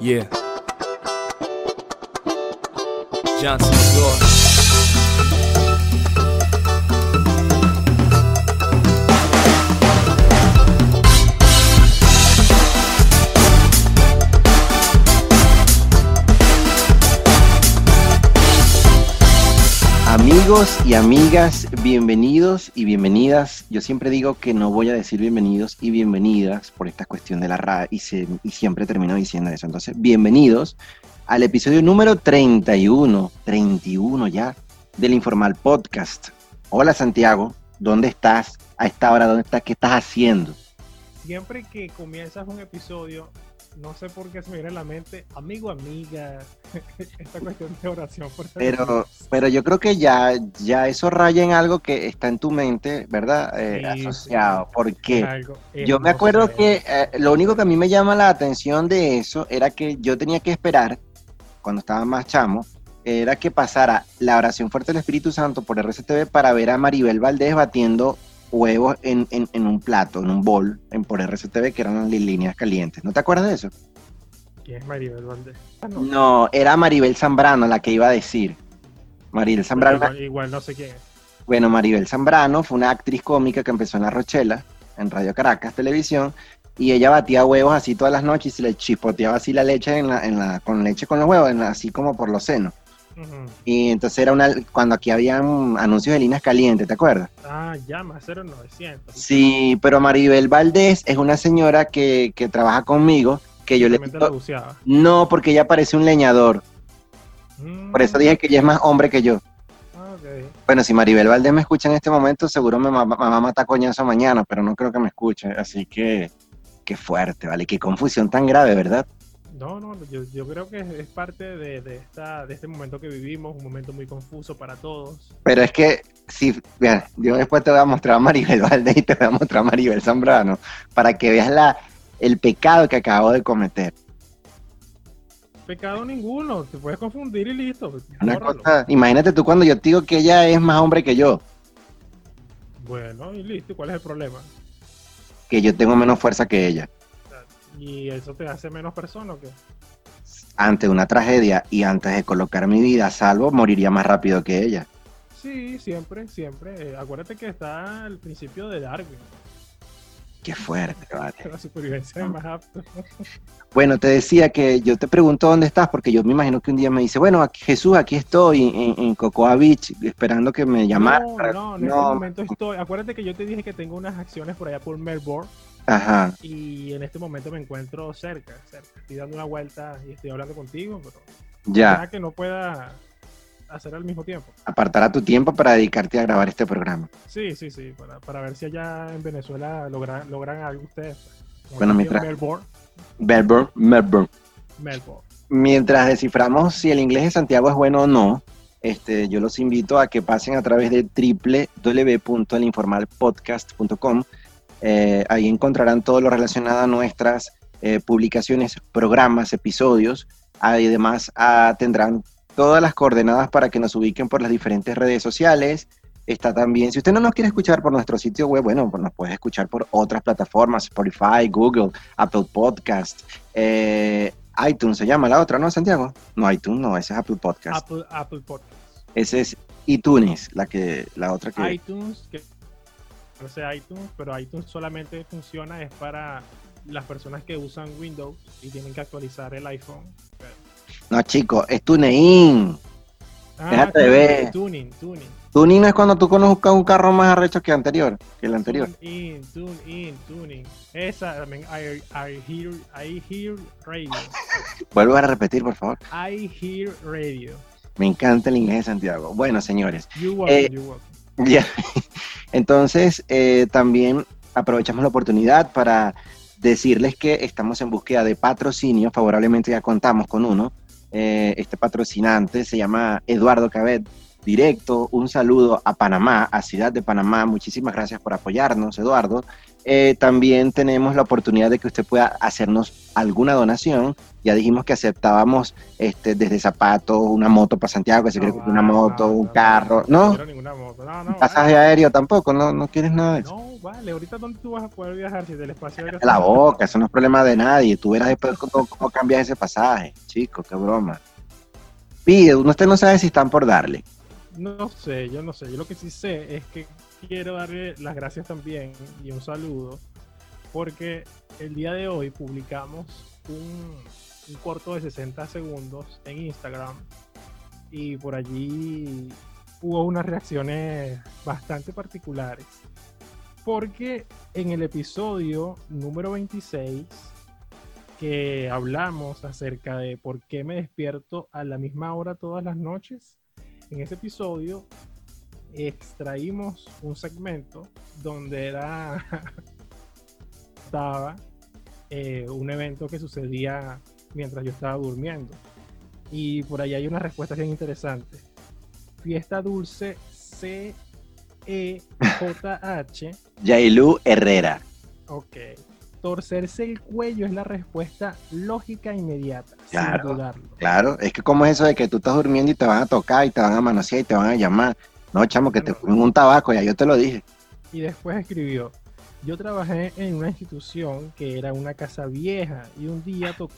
Yeah. Johnson, New York. Amigos y amigas, bienvenidos y bienvenidas. Yo siempre digo que no voy a decir bienvenidos y bienvenidas por esta cuestión de la RA y, y siempre termino diciendo eso. Entonces, bienvenidos al episodio número 31, 31 ya, del Informal Podcast. Hola Santiago, ¿dónde estás? A esta hora, ¿dónde estás? ¿Qué estás haciendo? Siempre que comienzas un episodio, no sé por qué se me viene a la mente, amigo, amiga, esta cuestión de oración. Por Pero, pero yo creo que ya, ya eso raya en algo que está en tu mente, ¿verdad? Eh, Sí, sí. asociado. ¿Por qué? Algo, eh, Yo me acuerdo que eh, lo único que a mí me llama la atención de eso era que yo tenía que esperar, cuando estaba más chamo, era que pasara la oración fuerte del Espíritu Santo por RCTV para ver a Maribel Valdés batiendo huevos en, en- en un plato, en un bol, en, por RCTV, que eran las líneas calientes. ¿No te acuerdas de eso? ¿Quién es Maribel Valdés? Ah, no. No, era Maribel Zambrano la que iba a decir. Maribel Zambrano, igual, igual no sé quién es. bueno, Maribel Zambrano fue una actriz cómica que empezó en La Rochela, en Radio Caracas Televisión, y ella batía huevos así todas las noches y se le chispoteaba así la leche en la, en la, con leche con los huevos, así como por los senos. Y entonces era una, cuando aquí habían anuncios de líneas calientes, ¿te acuerdas? Ah, llama 0900. Sí, pero Maribel Valdés es una señora que, que trabaja conmigo, que yo le la no, porque ella parece un leñador, Mm, por eso dije que ella es más hombre que yo. ah. Bueno, si Maribel Valdés me escucha en este momento, seguro me ma- mamá mata coñazo mañana, pero no creo que me escuche. Así que, qué fuerte, ¿vale? Qué confusión tan grave, ¿verdad? No, no, yo, yo creo que es, parte de, de esta, de este momento que vivimos, un momento muy confuso para todos. Pero es que, si, mira, yo después te voy a mostrar a Maribel Valdés y te voy a mostrar a Maribel Zambrano para que veas la, el pecado que acabo de cometer. Pecado ninguno, te puedes confundir y listo. Una cosa, imagínate tú cuando yo te digo que ella es más hombre que yo, Bueno, y listo, ¿y ¿cuál es el problema? que yo tengo menos fuerza que ella. ¿Y eso te hace menos persona o qué? Ante una tragedia y antes de colocar mi vida a salvo, moriría más rápido que ella. Sí, siempre, siempre. Eh, acuérdate que está el principio de Darwin. Qué fuerte, vale. La supervivencia es más apto. Bueno, te decía que yo te pregunto dónde estás, porque yo me imagino que un día me dice, bueno, aquí- Jesús, aquí estoy en, en Cocoa Beach, esperando que me llamara. No, para- no, en este momento estoy. Acuérdate que yo te dije que tengo unas acciones por allá por Melbourne Ajá. y en este momento me encuentro cerca, cerca. Estoy dando una vuelta y estoy hablando contigo, pero Ya, nada que no pueda hacer al mismo tiempo. apartará tu tiempo para dedicarte a grabar este programa. Sí, sí, sí, para, para ver si allá en Venezuela logran, logran algo ustedes. Como Bueno, mientras- Melbourne, Melbourne, Melbourne. Melbourne. Mientras desciframos si el inglés de Santiago es bueno o no, este, yo los invito a que pasen a través de www.elinformalpodcast.com. Eh, ahí encontrarán todo lo relacionado a nuestras eh, publicaciones, programas, episodios. Además, ah, tendrán todas las coordenadas para que nos ubiquen por las diferentes redes sociales. Está también, si usted no nos quiere escuchar por nuestro sitio web, bueno, pues nos puede escuchar por otras plataformas, Spotify, Google, Apple Podcast, eh, iTunes se llama la otra, ¿no, Santiago? No, iTunes no, ese es Apple Podcast. Apple, Apple Podcasts. Ese es iTunes, la que, la otra que. iTunes, que sé iTunes, pero iTunes solamente funciona es para las personas que usan Windows y tienen que actualizar el iPhone. No, chico, es TuneIn. Déjate de tuning, ver. Tuning, tuning. TuneIn no es cuando tú conozcas un carro más arrecho que anterior, que el anterior. Tune in, tune in, tuning. Esa también, I, I hear, I hear radio. Vuelvo a repetir, por favor. I hear radio. Me encanta el inglés de Santiago. Bueno, señores, You welcome, Eh, you welcome. ya. Entonces, eh, también aprovechamos la oportunidad para decirles que estamos en búsqueda de patrocinio. Favorablemente ya contamos con uno. Eh, este patrocinante se llama Eduardo Cabet. Directo, un saludo a Panamá, a Ciudad de Panamá. Muchísimas gracias por apoyarnos, Eduardo. Eh, también tenemos la oportunidad de que usted pueda hacernos alguna donación. Ya dijimos que aceptábamos este, desde zapatos, una moto para Santiago, que se quiere No, comprar una moto, un no, carro. No, ninguna moto. No, no, un pasaje vale. aéreo tampoco, no, no quieres nada de eso. No, vale. Ahorita, ¿dónde tú vas a poder viajar si del espacio aéreo La boca, eso no es problema de nadie. Tú verás después cómo, cómo cambias ese pasaje. Chico, qué broma. Pide, usted no sabe si están por darle. No sé, yo no sé. Yo lo que sí sé es que quiero darle las gracias también y un saludo porque el día de hoy publicamos un, un corto de 60 segundos en Instagram y por allí hubo unas reacciones bastante particulares. Porque en el episodio número 26 que hablamos acerca de por qué me despierto a la misma hora todas las noches, en ese episodio extraímos un segmento donde era estaba eh, un evento que sucedía mientras yo estaba durmiendo y por ahí hay una respuesta bien interesante fiesta dulce C E J H Yailu Herrera. ok torcerse el cuello es la respuesta lógica e inmediata Claro. sin dudarlo Claro, es que como es eso de que tú estás durmiendo y te van a tocar y te van a manosear y te van a llamar. No, chamo, que te ponen un tabaco, ya yo te lo dije. Y después escribió, yo trabajé en una institución que era una casa vieja y un día tocó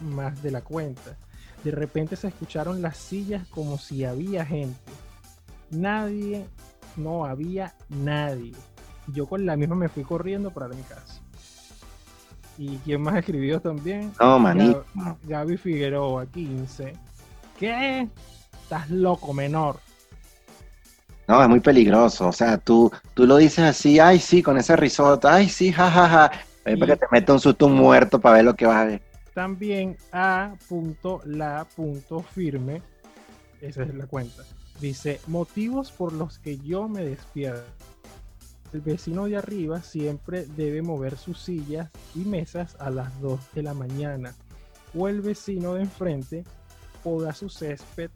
más de la cuenta. De repente se escucharon las sillas como si había gente. Nadie, no había nadie. Yo con la misma me fui corriendo para mi casa. ¿Y quién más escribió también? No, manito. Gab- Gaby Figueroa, 15. ¿Qué? Estás loco, menor. No, es muy peligroso. O sea, tú, tú lo dices así, ay, sí, con ese risotto, ay, sí, jajaja. Es para que te meta un susto muerto para ver lo que vas a ver. También a.la.firme, esa es la cuenta, dice, motivos por los que yo me despierto. El vecino de arriba siempre debe mover sus sillas y mesas a las 2 de la mañana. O el vecino de enfrente poda su césped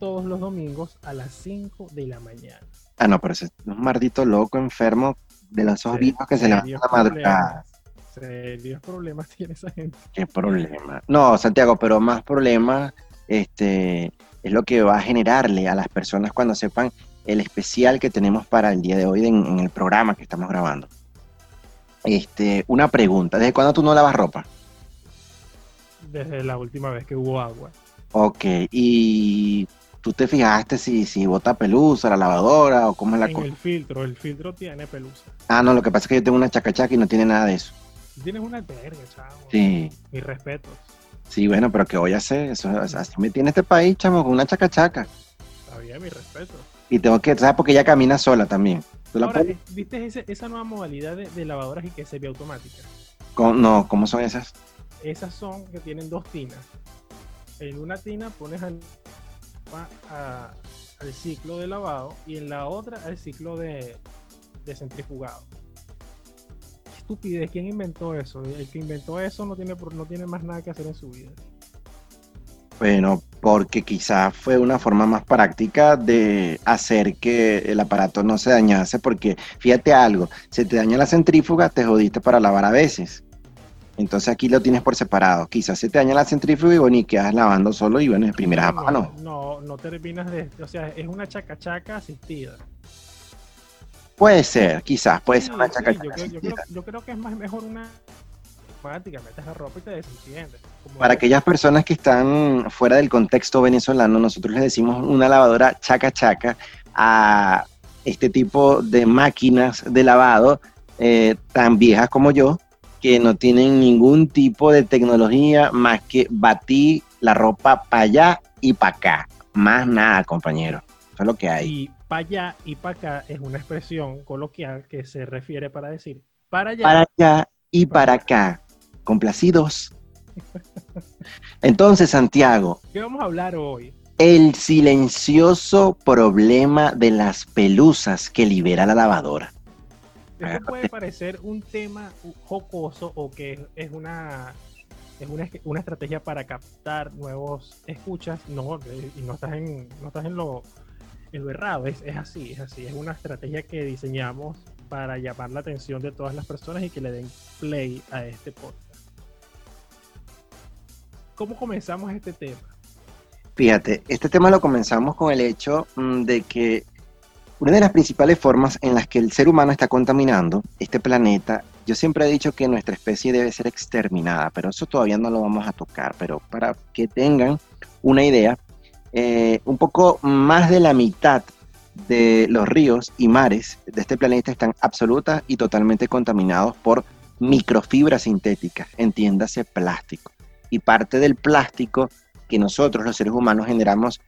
todos los domingos a las 5 de la mañana. Ah, no, pero ese es un maldito loco enfermo de los ojos Sí, viejos que se levantan serios a la madrugada. problemas. Serios problemas tiene esa gente. Qué problema. No, Santiago, pero más problema este, es lo que va a generarle a las personas cuando sepan el especial que tenemos para el día de hoy en, en el programa que estamos grabando. Este, una pregunta, ¿desde cuándo tú no lavas ropa? Desde la última vez que hubo agua. Ok, y tú te fijaste si, si bota pelusa, la lavadora o cómo es la cosa. el filtro, el filtro tiene pelusa. Ah, no, lo que pasa es que yo tengo una chacachaca y no tiene nada de eso. Tú Tienes una verga, chavo. Sí, Mis respetos. sí, bueno, pero ¿qué voy a hacer? Eso, así me tiene este país, chamo, con una chacachaca. Está bien, mis respetos. Y tengo que, ¿sabes? Porque ella camina sola también. ¿Tú la Ahora, ¿viste ese- esa nueva modalidad de, de lavadoras y que se ve automática? ¿Cómo- No, ¿cómo son esas? Esas son que tienen dos tinas. En una tina pones al, a- al ciclo de lavado y en la otra al ciclo de, de centrifugado. Estupidez, ¿quién inventó eso? El que inventó eso no tiene, no tiene más nada que hacer en su vida. Bueno, porque quizás fue una forma más práctica de hacer que el aparato no se dañase, porque fíjate algo, se te daña la centrífuga, te jodiste para lavar a veces. Entonces aquí lo tienes por separado. Quizás se te daña la centrífuga y bueno, y quedas lavando solo y bueno, de primeras no, manos. no, no terminas de. O sea, es una chacachaca asistida. Puede ser, quizás, puede Sí, ser una sí, chacachaca yo, creo, yo, creo, asistida. yo creo que es más mejor una metes la ropa y te desentiendes. Como Para aquellas personas que están fuera del contexto venezolano, nosotros les decimos una lavadora chaca chaca a este tipo de máquinas de lavado eh, tan viejas como yo, que no tienen ningún tipo de tecnología más que batir la ropa para allá y para acá. Más nada, compañero. Eso es lo que hay. Y para allá y para acá es una expresión coloquial que se refiere para decir para allá. Para allá y para acá. Complacidos. Entonces, Santiago, ¿Qué vamos a hablar hoy? El silencioso problema de las pelusas que libera la lavadora. Esto puede parecer un tema jocoso o que es una es una, una estrategia para captar nuevos escuchas, no, eh, y no estás en, no estás en lo, en errado, es, es así, es así, es una estrategia que diseñamos para llamar la atención de todas las personas y que le den play a este podcast. ¿Cómo comenzamos este tema? Fíjate, este tema lo comenzamos con el hecho mm, de que una de las principales formas en las que el ser humano está contaminando este planeta, yo siempre he dicho que nuestra especie debe ser exterminada, pero eso todavía no lo vamos a tocar, pero para que tengan una idea, eh, un poco más de la mitad de los ríos y mares de este planeta están absoluta y totalmente contaminados por microfibras sintéticas, entiéndase plástico. Y parte del plástico que nosotros los seres humanos generamos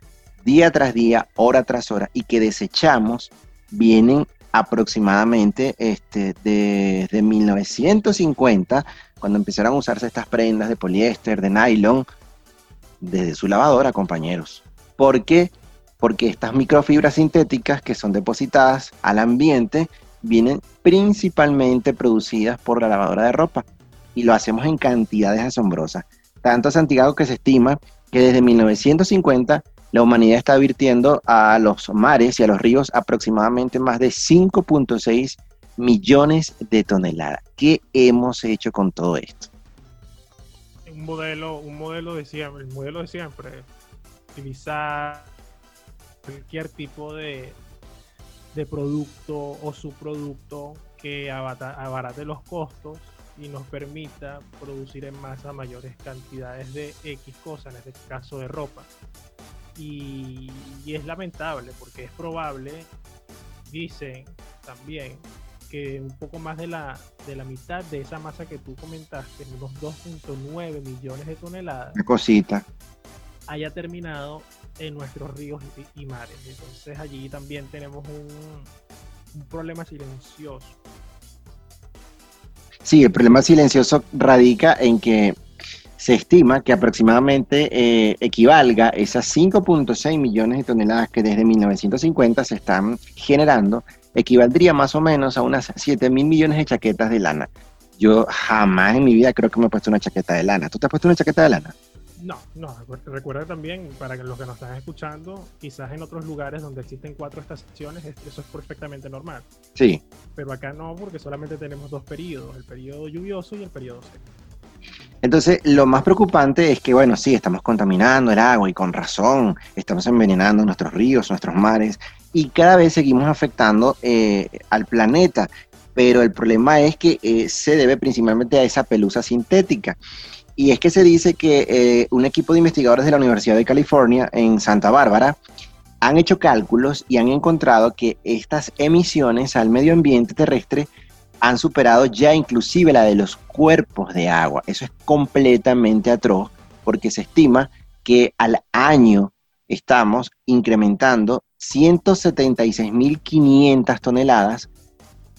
día tras día, hora tras hora y que desechamos vienen aproximadamente este, desde 1950, cuando empezaron a usarse estas prendas de poliéster, de nylon, desde su lavadora, compañeros. ¿Por qué? Porque estas microfibras sintéticas que son depositadas al ambiente vienen principalmente producidas por la lavadora de ropa y lo hacemos en cantidades asombrosas. Tanto Santiago que se estima que desde 1950 la humanidad está virtiendo a los mares y a los ríos aproximadamente más de 5.6 millones de toneladas. ¿Qué hemos hecho con todo esto? Un modelo, un modelo de siempre, el modelo de siempre, utilizar cualquier tipo de, de producto o subproducto que abarate los costos y nos permita producir en masa mayores cantidades de X cosas, en este caso de ropa. Y, es lamentable porque es probable, dicen también, que un poco más de la, de la mitad de esa masa que tú comentaste, unos 2.9 millones de toneladas, cosita, haya terminado en nuestros ríos y, mares. Entonces allí también tenemos un, un problema silencioso Sí, el problema silencioso radica en que se estima que aproximadamente eh, equivalga esas 5.6 millones de toneladas que desde 1950 se están generando, equivaldría más o menos a unas 7 mil millones de chaquetas de lana. Yo jamás en mi vida creo que me he puesto una chaqueta de lana. ¿Tú te has puesto una chaqueta de lana? No, no, recuerda también, para los que nos están escuchando, quizás en otros lugares donde existen cuatro estaciones, eso es perfectamente normal. Sí. Pero acá no, porque solamente tenemos dos periodos, el periodo lluvioso y el periodo seco. Entonces, lo más preocupante es que, bueno, sí, estamos contaminando el agua y con razón, estamos envenenando nuestros ríos, nuestros mares, y cada vez seguimos afectando eh, al planeta. Pero el problema es que eh, se debe principalmente a esa pelusa sintética. Y es que se dice que eh, un equipo de investigadores de la Universidad de California en Santa Bárbara han hecho cálculos y han encontrado que estas emisiones al medio ambiente terrestre han superado ya inclusive la de los cuerpos de agua. Eso es completamente atroz porque se estima que al año estamos incrementando 176.500 toneladas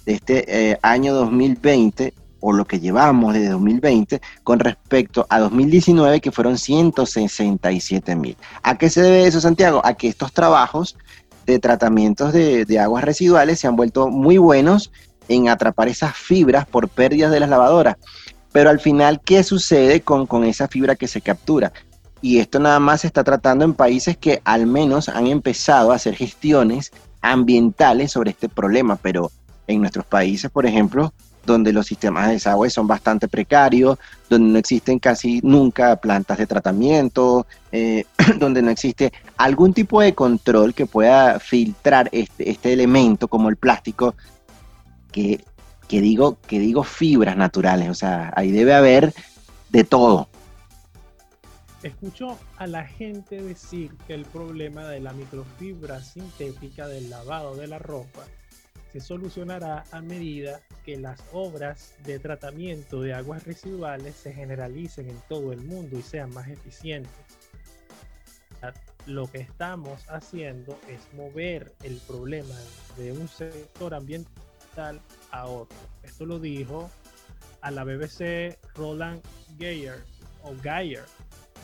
de este eh, año 2020 o lo que llevamos desde 2020 con respecto a 2019 que fueron 167 mil. ¿A qué se debe eso, Santiago? A que estos trabajos de tratamientos de, aguas residuales se han vuelto muy buenos en atrapar esas fibras por pérdidas de las lavadoras. Pero al final, ¿qué sucede con, con esa fibra que se captura? Y esto nada más se está tratando en países que al menos han empezado a hacer gestiones ambientales sobre este problema, pero en nuestros países, por ejemplo, donde los sistemas de desagüe son bastante precarios, donde no existen casi nunca plantas de tratamiento, eh, donde no existe algún tipo de control que pueda filtrar este, este elemento como el plástico, que, digo, que digo fibras naturales, o sea, ahí debe haber de todo. Escucho a la gente decir que el problema de la microfibra sintética del lavado de la ropa se solucionará a medida que las obras de tratamiento de aguas residuales se generalicen en todo el mundo y sean más eficientes. Lo que estamos haciendo es mover el problema de un sector ambiental a otro. Esto lo dijo a la BBC Roland Geyer o Geyer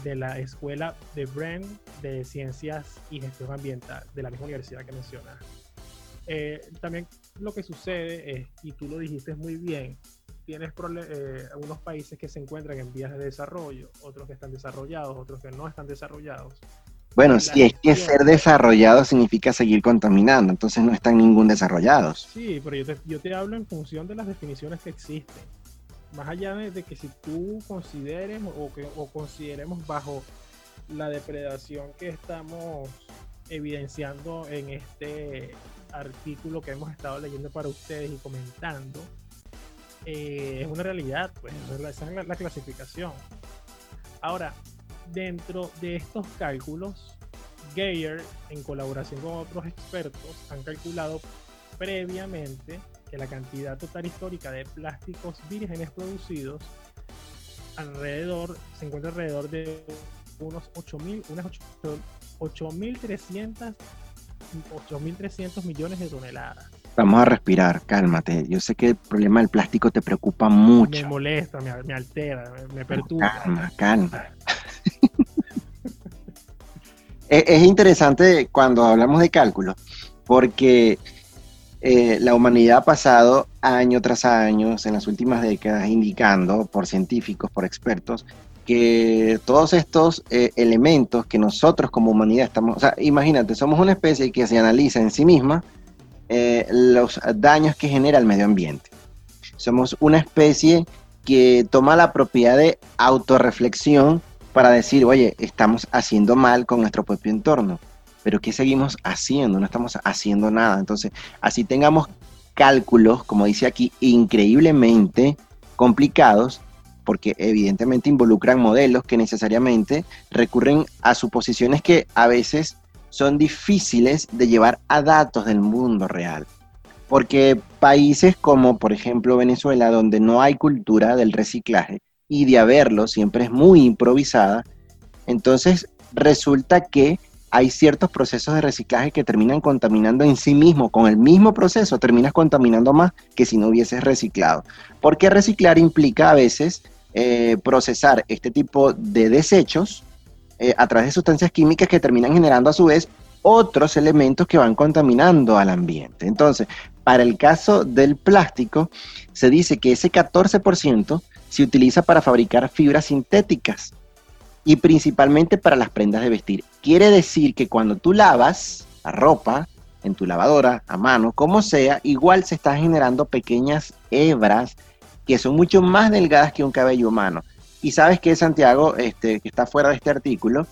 de la Escuela de Brand de Ciencias y Gestión Ambiental de la misma universidad que menciona. Eh, también lo que sucede es, y tú lo dijiste muy bien, tienes eh, algunos países que se encuentran en vías de desarrollo, otros que están desarrollados, otros que no están desarrollados. Bueno, si es que ser desarrollado significa seguir contaminando, entonces no están ningún desarrollados. Sí, pero yo te, yo te hablo en función de las definiciones que existen. Más allá de, de que si tú consideres o, que, o consideremos bajo la depredación que estamos evidenciando en este artículo que hemos estado leyendo para ustedes y comentando, eh, es una realidad, pues esa es la, esa es la- la clasificación. Ahora, dentro de estos cálculos, Geyer, en colaboración con otros expertos, han calculado previamente que la cantidad total histórica de plásticos vírgenes producidos alrededor se encuentra alrededor de unos 8.000 unas 8.300 8.300 millones de toneladas. Vamos a respirar, cálmate. Yo sé que el problema del plástico te preocupa Me mucho. molesta, me, me altera, me, me perturba. Calma, calma. Es, es interesante cuando hablamos de cálculo, porque eh, la humanidad ha pasado año tras año, en las últimas décadas, indicando por científicos, por expertos, que todos estos eh, elementos que nosotros como humanidad estamos, o sea, imagínate, somos una especie que se analiza en sí misma eh, los daños que genera el medio ambiente. Somos una especie que toma la propiedad de autorreflexión para decir, oye, estamos haciendo mal con nuestro propio entorno, pero ¿qué seguimos haciendo? No estamos haciendo nada. Entonces, así tengamos cálculos, como dice aquí, increíblemente complicados, porque evidentemente involucran modelos que necesariamente recurren a suposiciones que a veces son difíciles de llevar a datos del mundo real. Porque países como, por ejemplo, Venezuela, donde no hay cultura del reciclaje y de haberlo siempre es muy improvisada, entonces resulta que hay ciertos procesos de reciclaje que terminan contaminando en sí mismo. Con el mismo proceso terminas contaminando más que si no hubieses reciclado. Porque reciclar implica a veces eh, procesar este tipo de desechos eh, a través de sustancias químicas que terminan generando a su vez otros elementos que van contaminando al ambiente. Entonces, para el caso del plástico, se dice que ese 14% se utiliza para fabricar fibras sintéticas y principalmente para las prendas de vestir. Quiere decir que cuando tú lavas la ropa en tu lavadora a mano, como sea, igual se están generando pequeñas hebras que son mucho más delgadas que un cabello humano. Y sabes que Santiago, este, que está fuera de este artículo,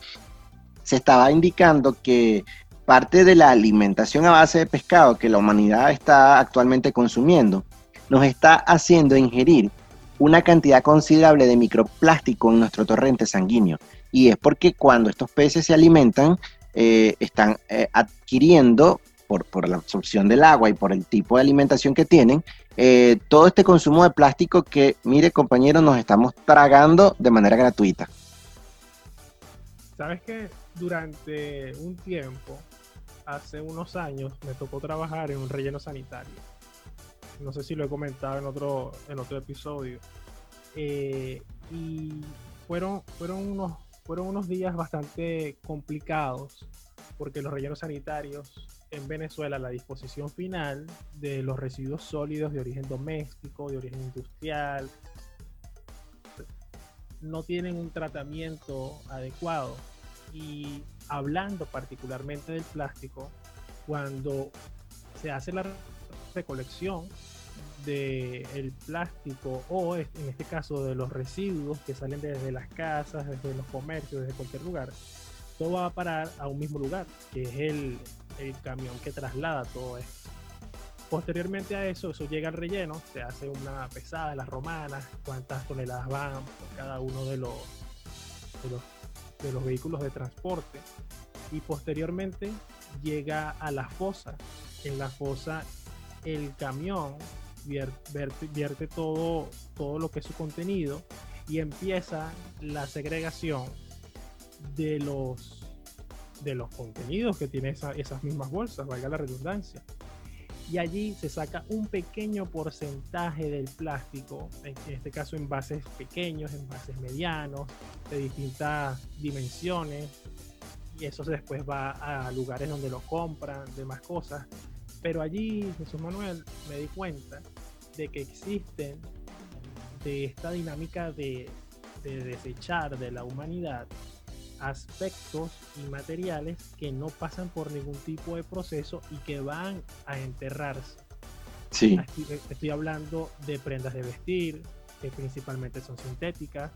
se estaba indicando que parte de la alimentación a base de pescado que la humanidad está actualmente consumiendo nos está haciendo ingerir una cantidad considerable de microplástico en nuestro torrente sanguíneo. Y es porque cuando estos peces se alimentan, eh, están eh, adquiriendo, por, por, la absorción del agua y por el tipo de alimentación que tienen, eh, todo este consumo de plástico que, mire compañeros, nos estamos tragando de manera gratuita. Sabes que durante un tiempo, hace unos años, me tocó trabajar en un relleno sanitario. No sé si lo he comentado en otro, en otro episodio. Eh, y fueron, fueron, unos, fueron unos días bastante complicados porque los rellenos sanitarios en Venezuela, la disposición final de los residuos sólidos de origen doméstico, de origen industrial, no tienen un tratamiento adecuado. Y hablando particularmente del plástico, cuando se hace la recolección del plástico o en este caso de los residuos que salen desde las casas, desde los comercios, desde cualquier lugar, todo va a parar a un mismo lugar, que es el, el camión que traslada todo esto. Posteriormente a eso, eso llega al relleno, se hace una pesada de las romanas, cuántas toneladas van por cada uno de los, de los, de los vehículos de transporte. Y posteriormente llega a la fosa. En la fosa el camión vierte, todo, todo lo que es su contenido y empieza la segregación de los, de los contenidos que tiene esa, esas mismas bolsas, valga la redundancia y allí se saca un pequeño porcentaje del plástico, en este caso envases pequeños, envases medianos, de distintas dimensiones, y eso después va a lugares donde lo compran, demás cosas. Pero allí, Jesús Manuel, me di cuenta de que existen de esta dinámica de, de desechar de la humanidad, aspectos y materiales que no pasan por ningún tipo de proceso y que van a enterrarse. Sí. Estoy, estoy hablando de prendas de vestir, que principalmente son sintéticas,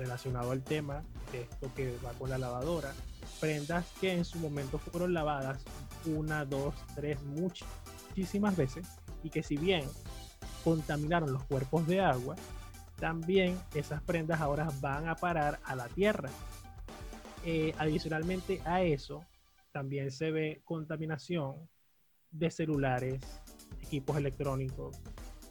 relacionado al tema de esto que va con la lavadora. Prendas que en su momento fueron lavadas una, dos, tres, muchísimas veces y que si bien contaminaron los cuerpos de agua, también esas prendas ahora van a parar a la tierra. Eh, adicionalmente a eso, también se ve contaminación de celulares, equipos electrónicos,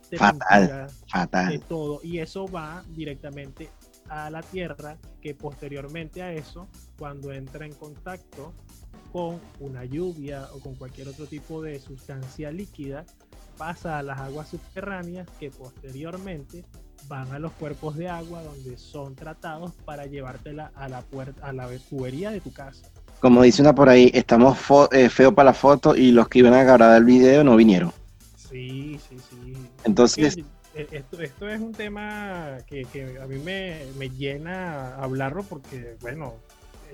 de Fatal, Fatal. de todo. Y eso va directamente a la tierra, que posteriormente a eso, cuando entra en contacto con una lluvia o con cualquier otro tipo de sustancia líquida, pasa a las aguas subterráneas que posteriormente van a los cuerpos de agua donde son tratados para llevártela a la puerta, a la tubería de tu casa. Como dice una por ahí, estamos eh, feo para la foto y los que iban a grabar el video no vinieron. Sí, sí, sí. Entonces, esto, esto es un tema que, que a mí me, me llena hablarlo porque, bueno,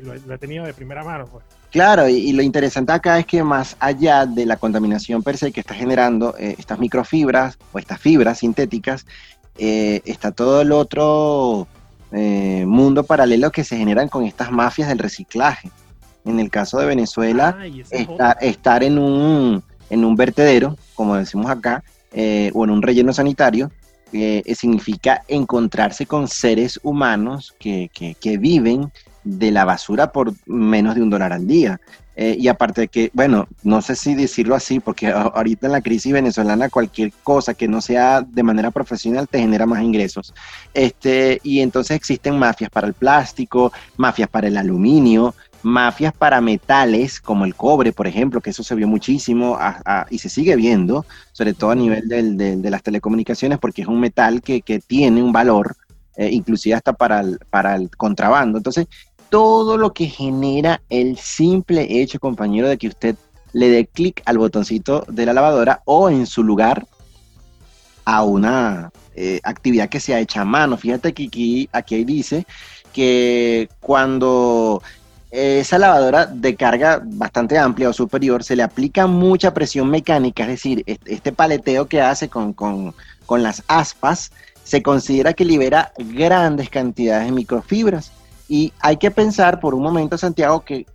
lo, he- lo he tenido de primera mano. Pues. Claro, y, y lo interesante acá es que más allá de la contaminación per se que está generando eh, estas microfibras o estas fibras sintéticas, eh, está todo el otro eh, mundo paralelo que se generan con estas mafias del reciclaje. En el caso de Venezuela, Ah, estar, estar en, un, en un vertedero, como decimos acá, eh, o en un relleno sanitario, eh, significa encontrarse con seres humanos que, que- viven de la basura por menos de un dólar al día. Eh, y aparte de que, bueno, no sé si decirlo así, porque ahorita en la crisis venezolana cualquier cosa que no sea de manera profesional te genera más ingresos. Este, y entonces existen mafias para el plástico, mafias para el aluminio, mafias para metales como el cobre, por ejemplo, que eso se vio muchísimo y se sigue viendo, sobre todo a nivel de las telecomunicaciones, porque es un metal que, tiene un valor, eh, inclusive hasta para el, contrabando. Entonces, todo lo que genera el simple hecho, compañero, de que usted le dé clic al botoncito de la lavadora o en su lugar a una eh, actividad que sea hecha a mano. Fíjate que aquí, aquí dice que cuando esa lavadora de carga bastante amplia o superior se le aplica mucha presión mecánica, es decir, este, paleteo que hace con, con- con las aspas, se considera que libera grandes cantidades de microfibras. Y hay que pensar por un momento, Santiago, que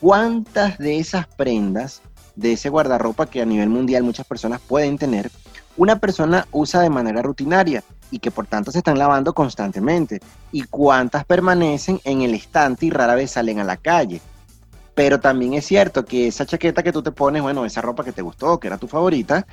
cuántas de esas prendas, de ese guardarropa que a nivel mundial muchas personas pueden tener, una persona usa de manera rutinaria y que por tanto se están lavando constantemente. Y cuántas permanecen en el estante y rara vez salen a la calle. Pero también es cierto que esa chaqueta que tú te pones, bueno, esa ropa que te gustó, que era tu favorita,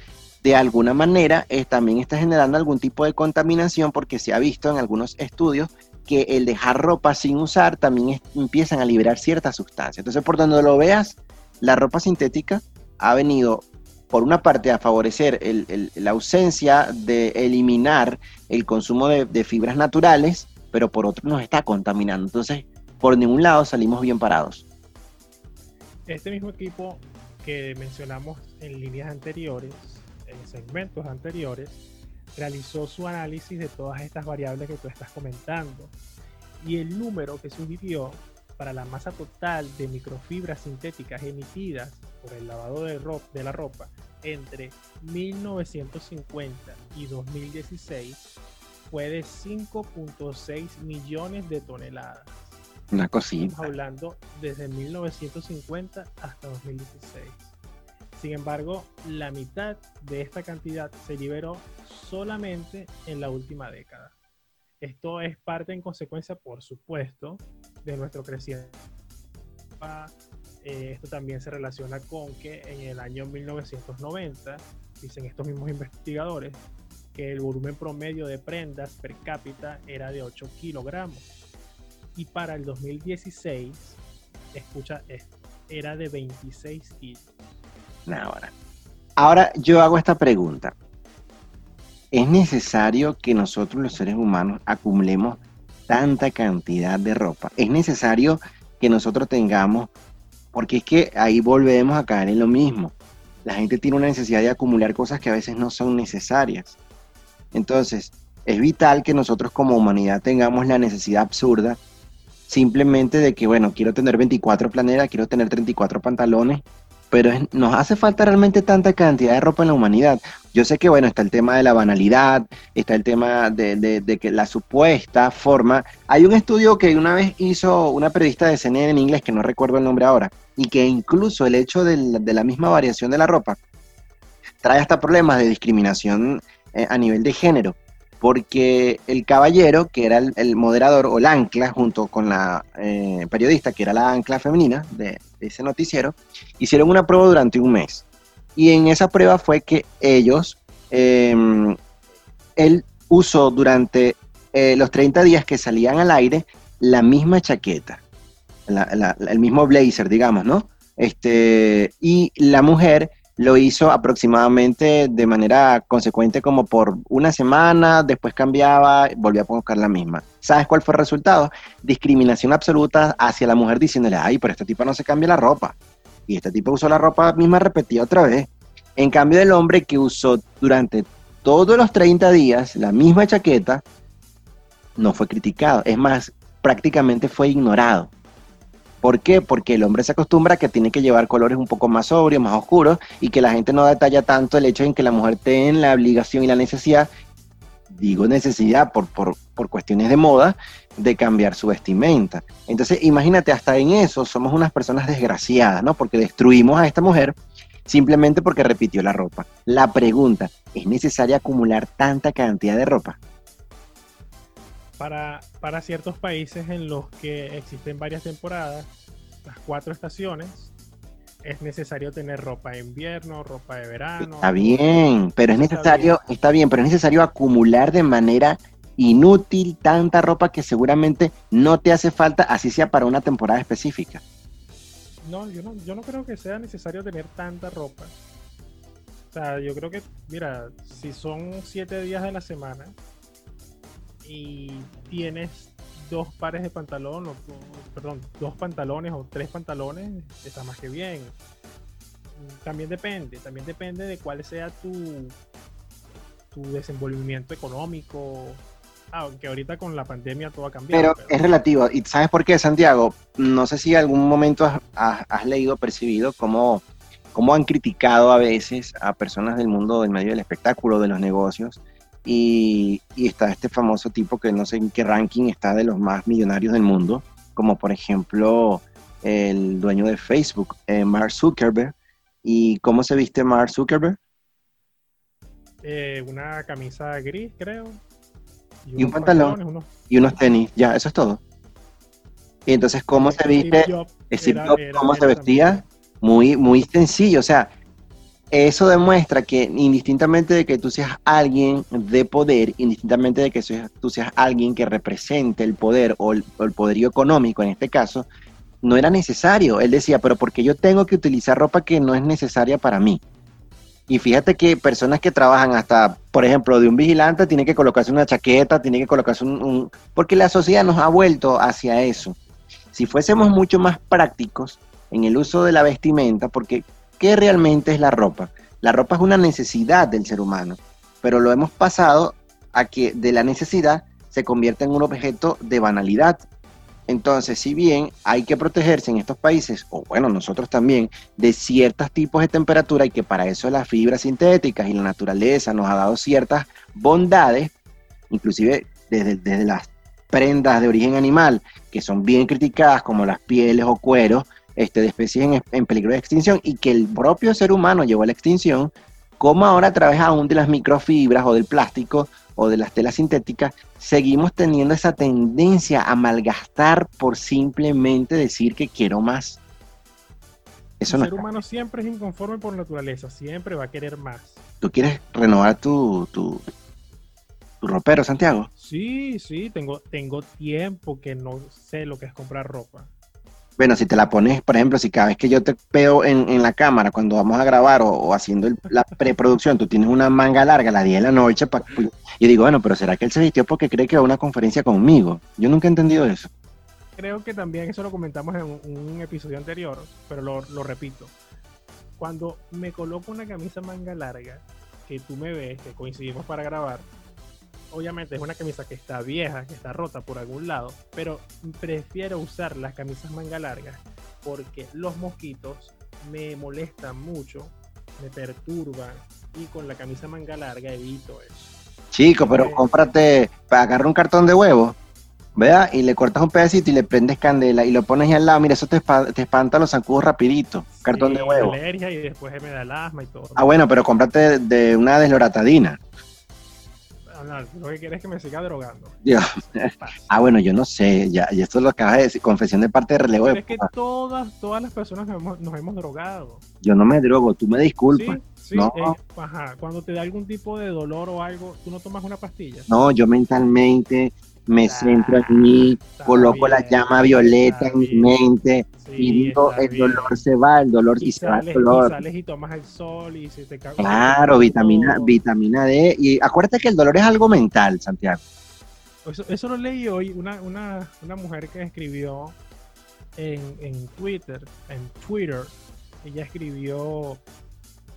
de alguna manera eh, también está generando algún tipo de contaminación porque se ha visto en algunos estudios que el dejar ropa sin usar también empiezan a liberar ciertas sustancias. Entonces, por donde lo veas, la ropa sintética ha venido, por una parte, a favorecer el- el- la ausencia de eliminar el consumo de, de fibras naturales, pero por otro nos está contaminando. Entonces, por ningún lado salimos bien parados. Este mismo equipo que mencionamos en líneas anteriores, en segmentos anteriores, realizó su análisis de todas estas variables que tú estás comentando. Y el número que sugirió para la masa total de microfibras sintéticas emitidas por el lavado de, ro- de la ropa entre 1950 y 2016 fue de 5.6 millones de toneladas. Una cosita. Estamos hablando desde 1950 hasta 2016. Sin embargo, la mitad de esta cantidad se liberó solamente en la última década. Esto es parte en consecuencia, por supuesto, de nuestro crecimiento. Eh, esto también se relaciona con que en el año 1990, dicen estos mismos investigadores, que el volumen promedio de prendas per cápita era de 8 kilogramos y para el 2016, escucha esto, era de 26 kilos. Ahora. Ahora yo hago esta pregunta. ¿Es necesario que nosotros los seres humanos acumulemos tanta cantidad de ropa? ¿Es necesario que nosotros tengamos, porque es que ahí volvemos a caer en lo mismo. La gente tiene una necesidad de acumular cosas que a veces no son necesarias. Entonces, es vital que nosotros como humanidad tengamos la necesidad absurda simplemente de que, bueno, quiero tener 24 planeras, quiero tener 34 pantalones, pero nos hace falta realmente tanta cantidad de ropa en la humanidad. Yo sé que, bueno, está el tema de la banalidad, está el tema de, que la supuesta forma. Hay un estudio que una vez hizo una periodista de CNN en inglés, que no recuerdo el nombre ahora, y que incluso el hecho de la misma variación de la ropa trae hasta problemas de discriminación eh, a nivel de género, porque el caballero, que era el, moderador o el ancla, junto con la eh, periodista, que era la ancla femenina de, ese noticiero, hicieron una prueba durante un mes. Y en esa prueba fue que ellos, eh, él usó durante eh, los 30 días que salían al aire la misma chaqueta, el mismo blazer, digamos, ¿no? Este, y la mujer lo hizo aproximadamente de manera consecuente como por una semana, después cambiaba, volvía a buscar la misma. ¿Sabes cuál fue el resultado? Discriminación absoluta hacia la mujer diciéndole, ay, pero esta tipa no se cambia la ropa. Y este tipo usó la ropa misma repetida otra vez. En cambio del hombre que usó durante todos los 30 días la misma chaqueta, no fue criticado. Es más, prácticamente fue ignorado. ¿Por qué? Porque el hombre se acostumbra a que tiene que llevar colores un poco más sobrios, más oscuros, y que la gente no detalla tanto el hecho en que la mujer tenga la obligación y la necesidad, digo necesidad por, por, por cuestiones de moda, de cambiar su vestimenta. Entonces, imagínate, hasta en eso somos unas personas desgraciadas, ¿no? Porque destruimos a esta mujer simplemente porque repitió la ropa. La pregunta, ¿es necesario acumular tanta cantidad de ropa? Para, para ciertos países en los que existen varias temporadas, las cuatro estaciones, es necesario tener ropa de invierno, ropa de verano. Está bien, pero es Está necesario, está bien, pero es necesario acumular de manera inútil tanta ropa que seguramente no te hace falta, así sea para una temporada específica. No, yo no, yo no creo que sea necesario tener tanta ropa. O sea, yo creo que, mira, si son siete días de la semana y tienes dos pares de pantalón, o, perdón, dos pantalones o tres pantalones, está más que bien. También depende, también depende de cuál sea tu, tu desenvolvimiento económico. Ah, Aunque ahorita con la pandemia todo ha cambiado. Pero es relativo. ¿Y sabes por qué, Santiago? No sé si en algún momento has, has- has leído o percibido cómo, cómo han criticado a veces a personas del mundo del medio del espectáculo, de los negocios. Y, y está este famoso tipo que no sé en qué ranking está de los más millonarios del mundo, como por ejemplo el dueño de Facebook, eh, Mark Zuckerberg. ¿Y cómo se viste Mark Zuckerberg? Eh, una camisa gris, creo. Y un pantalón. unos- Y unos tenis, ya, eso es todo. Y entonces, ¿cómo se viste? Steve Jobs, era- ¿cómo se vestía? también. muy, muy sencillo. O sea, eso demuestra que indistintamente de que tú seas alguien de poder, indistintamente de que seas- tú seas alguien que represente el poder o el, poderío económico en este caso, no era necesario. Él decía, pero porque yo tengo que utilizar ropa que no es necesaria para mí. Y fíjate que personas que trabajan hasta, por ejemplo, de un vigilante, tiene que colocarse una chaqueta, tiene que colocarse un- Porque la sociedad nos ha vuelto hacia eso. Si fuésemos mucho más prácticos en el uso de la vestimenta, porque ¿qué realmente es la ropa? La ropa es una necesidad del ser humano, pero lo hemos pasado a que de la necesidad se convierte en un objeto de banalidad. Entonces, si bien hay que protegerse en estos países, o bueno, nosotros también, de ciertos tipos de temperatura y que para eso las fibras sintéticas y la naturaleza nos ha dado ciertas bondades, inclusive desde, desde las prendas de origen animal, que son bien criticadas, como las pieles o cueros este, de especies en, en peligro de extinción, y que el propio ser humano llevó a la extinción, como ahora a través aún de las microfibras o del plástico o de las telas sintéticas, seguimos teniendo esa tendencia a malgastar por simplemente decir que quiero más. Eso el no ser está humano siempre es inconforme por naturaleza, siempre va a querer más. ¿Tú quieres renovar tu, tu, tu ropero, Santiago? Sí, sí, tengo, tengo tiempo que no sé lo que es comprar ropa. Bueno, si te la pones, por ejemplo, si cada vez que yo te veo en, en la cámara cuando vamos a grabar o, haciendo la preproducción, tú tienes una manga larga a las 10 de la noche, pa- y digo, bueno, pero ¿será que él se vistió porque cree que va a una conferencia conmigo? Yo nunca he entendido eso. Creo que también eso lo comentamos en un, un episodio anterior, pero lo, lo repito. Cuando me coloco una camisa manga larga, que tú me ves, que coincidimos para grabar, obviamente es una camisa que está vieja, que está rota por algún lado, pero prefiero usar las camisas manga largas porque los mosquitos me molestan mucho, me perturban y con la camisa manga larga evito eso. Chico, pero Eh. cómprate, agarra un cartón de huevo, vea, y le cortas un pedacito y le prendes candela y lo pones ahí al lado. Mira, eso te, espa- te espanta los zancudos rapidito. Cartón de huevo. alergia y después me da el asma y todo. Ah, bueno, pero cómprate de una desloratadina. Lo que quieres es que me siga drogando. Dios. Ah, bueno, yo no sé, ya, y esto lo acabas de decir, confesión de parte de relevo. Pero de es que todas, todas las personas nos hemos, nos hemos drogado. Yo no me drogo, tú me disculpas. Sí, sí, No. eh, ajá. Cuando te da algún tipo de dolor o algo, tú no tomas una pastilla. No, yo mentalmente me centro en mí, coloco la llama violeta en mi mente Sí, y digo, el bien. dolor se va, el dolor y, y se va el sales, y dolor. sales y tomas el sol y se te cae. Claro, vitamina, vitamina D. Y acuérdate que el dolor es algo mental, Santiago. Eso, eso lo leí hoy, una, una, una mujer que escribió en, en Twitter, en Twitter, ella escribió,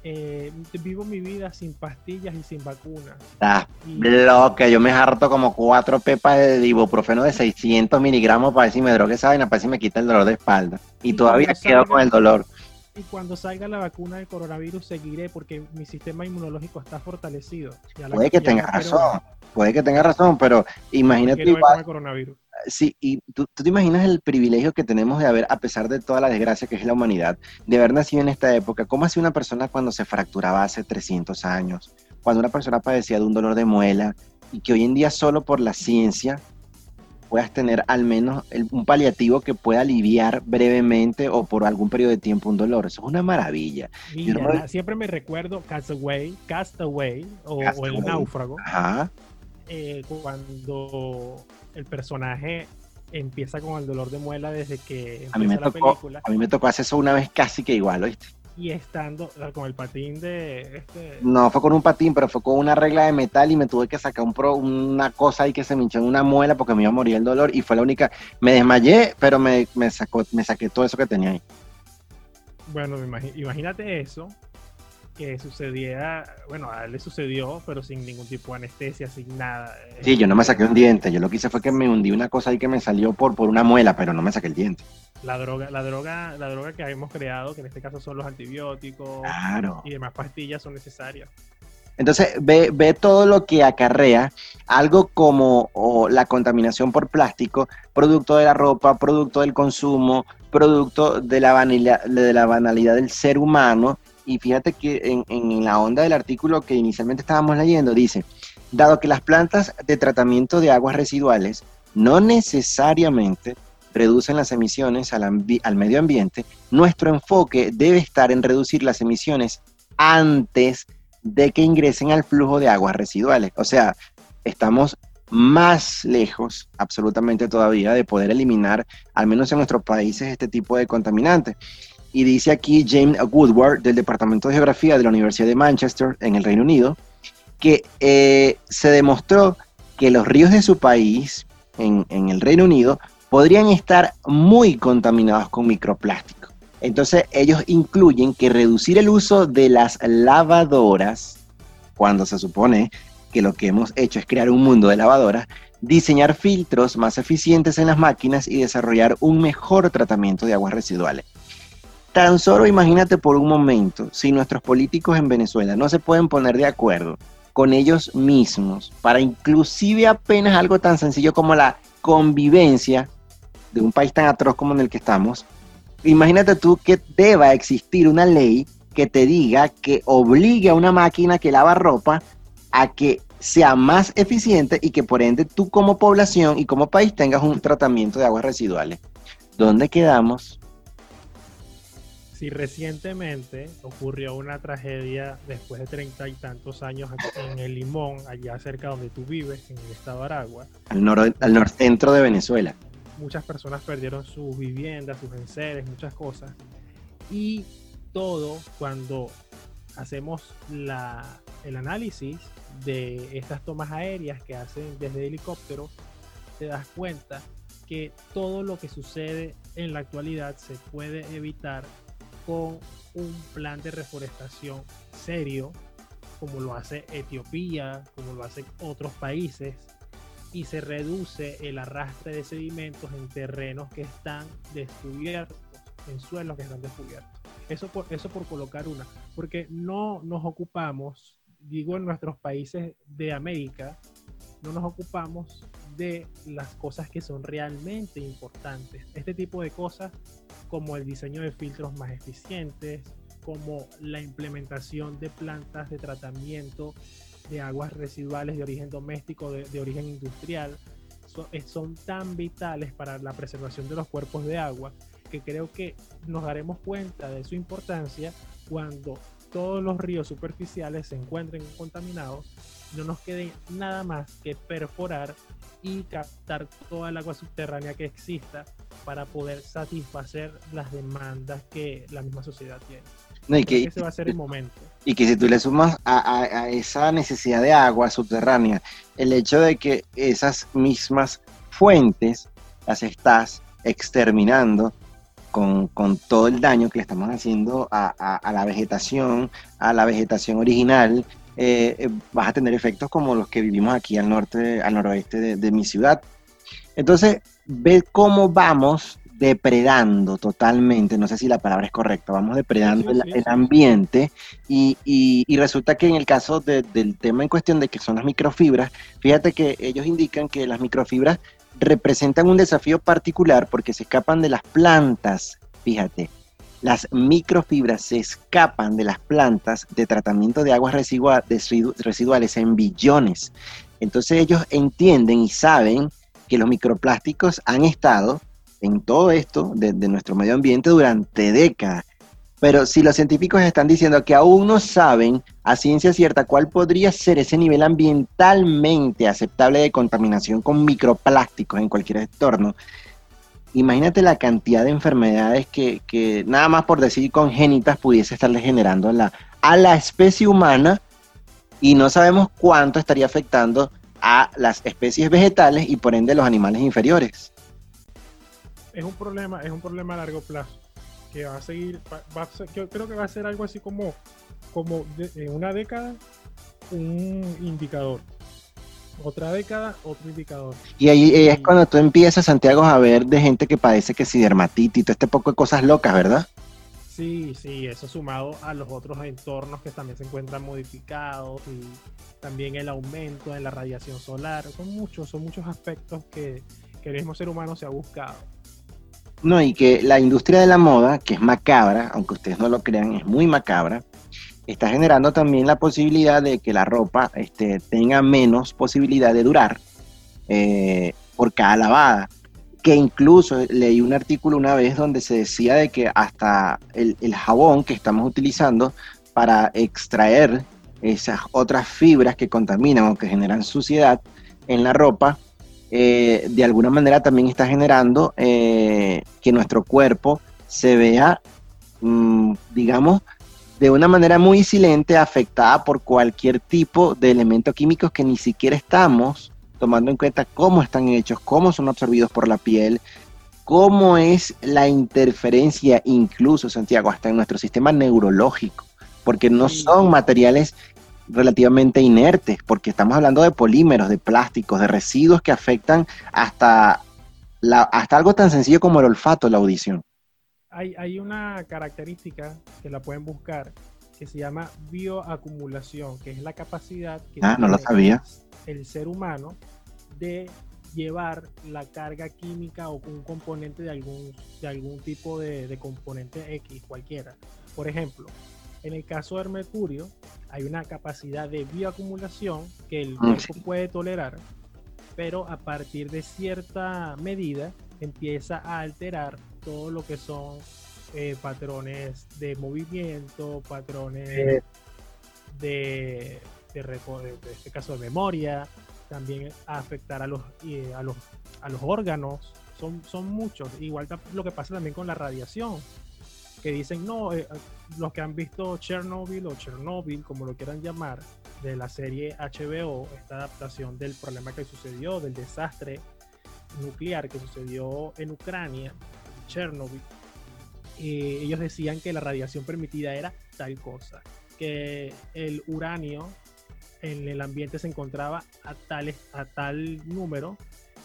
eh, vivo mi vida sin pastillas y sin vacunas. Ah, Y- bloque, yo me harto como cuatro pepas de ibuprofeno de 600 miligramos para ver si me droga esa vaina, para ver si me quita el dolor de espalda. Y Y todavía quedo con el dolor. Y cuando salga la vacuna del coronavirus seguiré porque mi sistema inmunológico está fortalecido. Ya Puede que tengas razón, puede que tengas razón, pero imagínate igual, coronavirus. sí, y tú, tú te imaginas el privilegio que tenemos de haber, a pesar de toda la desgracia que es la humanidad, de haber nacido en esta época. ¿Cómo hacía una persona cuando se fracturaba hace 300 años? Cuando una persona padecía de un dolor de muela y que hoy en día solo por la ciencia puedas tener al menos el- un paliativo que pueda aliviar brevemente o por algún periodo de tiempo un dolor. Eso es una maravilla. Mira, no me- na- siempre me recuerdo Castaway, Castaway o, o el náufrago, Ajá. eh, cuando el personaje empieza con el dolor de muela desde que A mí me empieza la tocó, película a mí me tocó hacer eso una vez casi que igual, ¿oíste? Y estando con el patín de este No fue con un patín, pero fue con una regla de metal y me tuve que sacar un pro, una cosa ahí que se me hinchó en una muela porque me iba a morir el dolor y fue la única. Me desmayé, pero me, me sacó, me saqué todo eso que tenía ahí. bueno imagínate eso que sucediera bueno a él le sucedió pero sin ningún tipo de anestesia sin nada Sí, yo no me saqué un diente. Yo lo que hice fue que me hundí una cosa ahí que me salió por, por una muela, pero no me saqué el diente. la droga la droga la droga que hemos creado que en este caso son los antibióticos Claro. y demás pastillas son necesarias Entonces, ve, ve todo lo que acarrea algo como la contaminación por plástico, producto de la ropa, producto del consumo, producto de la, vanila- de la banalidad del ser humano. Y fíjate que en, la onda del artículo que inicialmente estábamos leyendo, dice, dado que las plantas de tratamiento de aguas residuales no necesariamente reducen las emisiones al medio ambiente, nuestro enfoque debe estar en reducir las emisiones antes de que ingresen al flujo de aguas residuales. O sea, estamos más lejos, absolutamente todavía, de poder eliminar, al menos en nuestros países, este tipo de contaminantes. Y dice aquí James Woodward, del Departamento de Geografía de la Universidad de Manchester, en el Reino Unido, que eh, se demostró que los ríos de su país, en, en el Reino Unido, podrían estar muy contaminados con microplástico. Entonces ellos incluyen que reducir el uso de las lavadoras, cuando se supone que lo que hemos hecho es crear un mundo de lavadoras, diseñar filtros más eficientes en las máquinas y desarrollar un mejor tratamiento de aguas residuales. Tan solo imagínate por un momento si nuestros políticos en Venezuela no se pueden poner de acuerdo con ellos mismos para inclusive apenas algo tan sencillo como la convivencia de un país tan atroz como en el que estamos, imagínate tú que deba existir una ley que te diga que obligue a una máquina que lava ropa a que sea más eficiente y que por ende tú como población y como país tengas un tratamiento de aguas residuales. ¿Dónde quedamos? Si recientemente ocurrió una tragedia después de treinta y tantos años en el Limón, allá cerca donde tú vives, en el estado de Aragua, Al, nor al norcentro de Venezuela. muchas personas perdieron sus viviendas, sus enseres, muchas cosas. Y todo cuando hacemos la, el análisis de estas tomas aéreas que hacen desde helicóptero, te das cuenta que todo lo que sucede en la actualidad se puede evitar con un plan de reforestación serio como lo hace Etiopía, como lo hacen otros países, y se reduce el arrastre de sedimentos en terrenos que están descubiertos, en suelos que están descubiertos. Eso por, eso por colocar una, porque no nos ocupamos, digo en nuestros países de América, no nos ocupamos de las cosas que son realmente importantes. Este tipo de cosas como el diseño de filtros más eficientes, como la implementación de plantas de tratamiento de aguas residuales de origen doméstico, de, origen industrial, eh, son tan vitales para la preservación de los cuerpos de agua que creo que nos daremos cuenta de su importancia cuando todos los ríos superficiales se encuentren contaminados, no nos quede nada más que perforar y captar toda el agua subterránea que exista para poder satisfacer las demandas que la misma sociedad tiene. y que, ese va a ser el momento. Y que si tú le sumas a, esa necesidad de agua subterránea el hecho de que esas mismas fuentes las estás exterminando con, todo el daño que le estamos haciendo a, la vegetación, a la vegetación original, eh, eh, vas a tener efectos como los que vivimos aquí al norte, al noroeste de, mi ciudad. Entonces, ve cómo vamos depredando totalmente, no sé si la palabra es correcta, vamos depredando el, ambiente y, resulta que en el caso del tema en cuestión de que son las microfibras, fíjate que ellos indican que las microfibras representan un desafío particular porque se escapan de las plantas, fíjate, las microfibras se escapan de las plantas de tratamiento de aguas residuales en billones. Entonces ellos entienden y saben que los microplásticos han estado en todo esto de, nuestro medio ambiente durante décadas. Pero si los científicos están diciendo que aún no saben a ciencia cierta cuál podría ser ese nivel ambientalmente aceptable de contaminación con microplásticos en cualquier entorno, imagínate la cantidad de enfermedades que, nada más por decir congénitas pudiese estarle generando a la, a la especie humana y no sabemos cuánto estaría afectando a las especies vegetales y por ende los animales inferiores. Es un problema, es un problema a largo plazo que va a seguir, yo creo que va a ser algo así como, como en una década un indicador otra década, otro indicador. Y ahí es cuando tú empiezas, Santiago, a ver de gente que padece que si dermatitis, todo este poco de cosas locas, ¿verdad? Sí, sí, eso sumado a los otros entornos que también se encuentran modificados y también el aumento en la radiación solar. Son muchos, son muchos aspectos que, que el mismo ser humano se ha buscado. No, y que la industria de la moda, que es macabra, aunque ustedes no lo crean, es muy macabra, está generando también la posibilidad de que la ropa este, tenga menos posibilidad de durar eh, por cada lavada. Que incluso leí un artículo una vez donde se decía de que hasta el, jabón que estamos utilizando para extraer esas otras fibras que contaminan o que generan suciedad en la ropa, eh, de alguna manera también está generando eh, que nuestro cuerpo se vea, mm, digamos, de una manera muy silente afectada por cualquier tipo de elementos químicos que ni siquiera estamos tomando en cuenta cómo están hechos, cómo son absorbidos por la piel, cómo es la interferencia incluso, Santiago, hasta en nuestro sistema neurológico, porque no son materiales relativamente inertes, porque estamos hablando de polímeros, de plásticos, de residuos que afectan hasta, la, hasta algo tan sencillo como el olfato, la audición hay, una característica que la pueden buscar que se llama bioacumulación, que es la capacidad que ah, no lo sabía. el ser humano de llevar la carga química o un componente de algún, de algún tipo de, componente X, cualquiera. Por ejemplo, en el caso del mercurio, hay una capacidad de bioacumulación que el mm, cuerpo puede tolerar, pero a partir de cierta medida empieza a alterar todo lo que son eh, patrones de movimiento, patrones de, de, de, este caso de memoria, también afectar a los, a los, a los órganos, son, son muchos. Igual lo que pasa también con la radiación, que dicen, no, eh, los que han visto Chernobyl o Chernobyl, como lo quieran llamar, de la serie HBO, esta adaptación del problema que sucedió, del desastre nuclear que sucedió en Ucrania, Chernobyl, eh, ellos decían que la radiación permitida era tal cosa. que el uranio en el ambiente se encontraba a, tales, a tal número